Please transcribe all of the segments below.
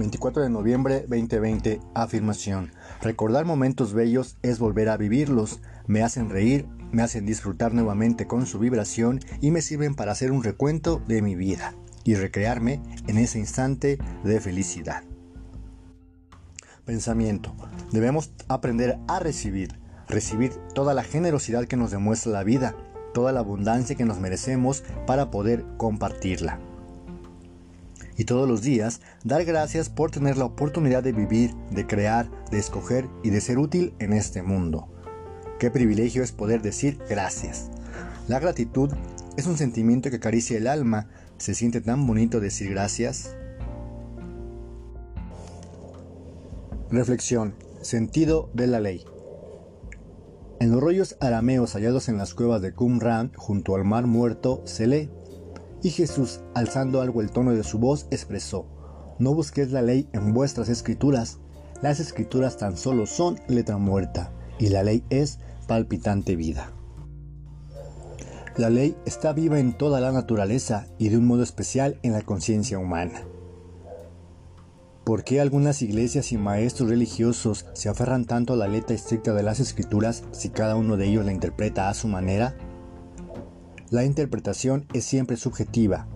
24 de noviembre 2020, afirmación. Recordar momentos bellos es volver a vivirlos. Me hacen reír, me hacen disfrutar nuevamente con su vibración y me sirven para hacer un recuento de mi vida y recrearme en ese instante de felicidad. Pensamiento. Debemos aprender a recibir, recibir toda la generosidad que nos demuestra la vida, toda la abundancia que nos merecemos para poder compartirla y todos los días dar gracias por tener la oportunidad de vivir, de crear, de escoger y de ser útil en este mundo. Qué privilegio es poder decir gracias. La gratitud es un sentimiento que acaricia el alma. ¿Se siente tan bonito decir gracias? Reflexión. Sentido de la ley. En los rollos arameos hallados en las cuevas de Qumran, junto al mar muerto, se lee y Jesús, alzando algo el tono de su voz, expresó, No busquéis la ley en vuestras escrituras, las escrituras tan solo son letra muerta, y la ley es palpitante vida. La ley está viva en toda la naturaleza y de un modo especial en la conciencia humana. ¿Por qué algunas iglesias y maestros religiosos se aferran tanto a la letra estricta de las escrituras si cada uno de ellos la interpreta a su manera? La interpretación es siempre subjetiva.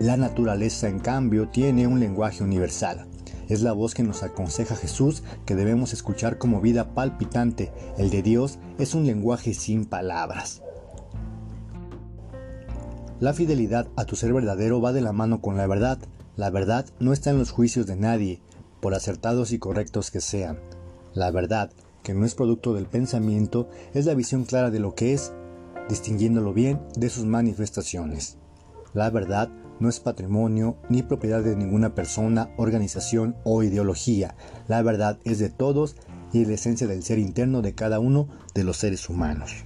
La naturaleza, en cambio, tiene un lenguaje universal. Es la voz que nos aconseja Jesús que debemos escuchar como vida palpitante. El de Dios es un lenguaje sin palabras. La fidelidad a tu ser verdadero va de la mano con la verdad. La verdad no está en los juicios de nadie, por acertados y correctos que sean. La verdad, que no es producto del pensamiento, es la visión clara de lo que es distinguiéndolo bien de sus manifestaciones. La verdad no es patrimonio ni propiedad de ninguna persona, organización o ideología. La verdad es de todos y es la esencia del ser interno de cada uno de los seres humanos.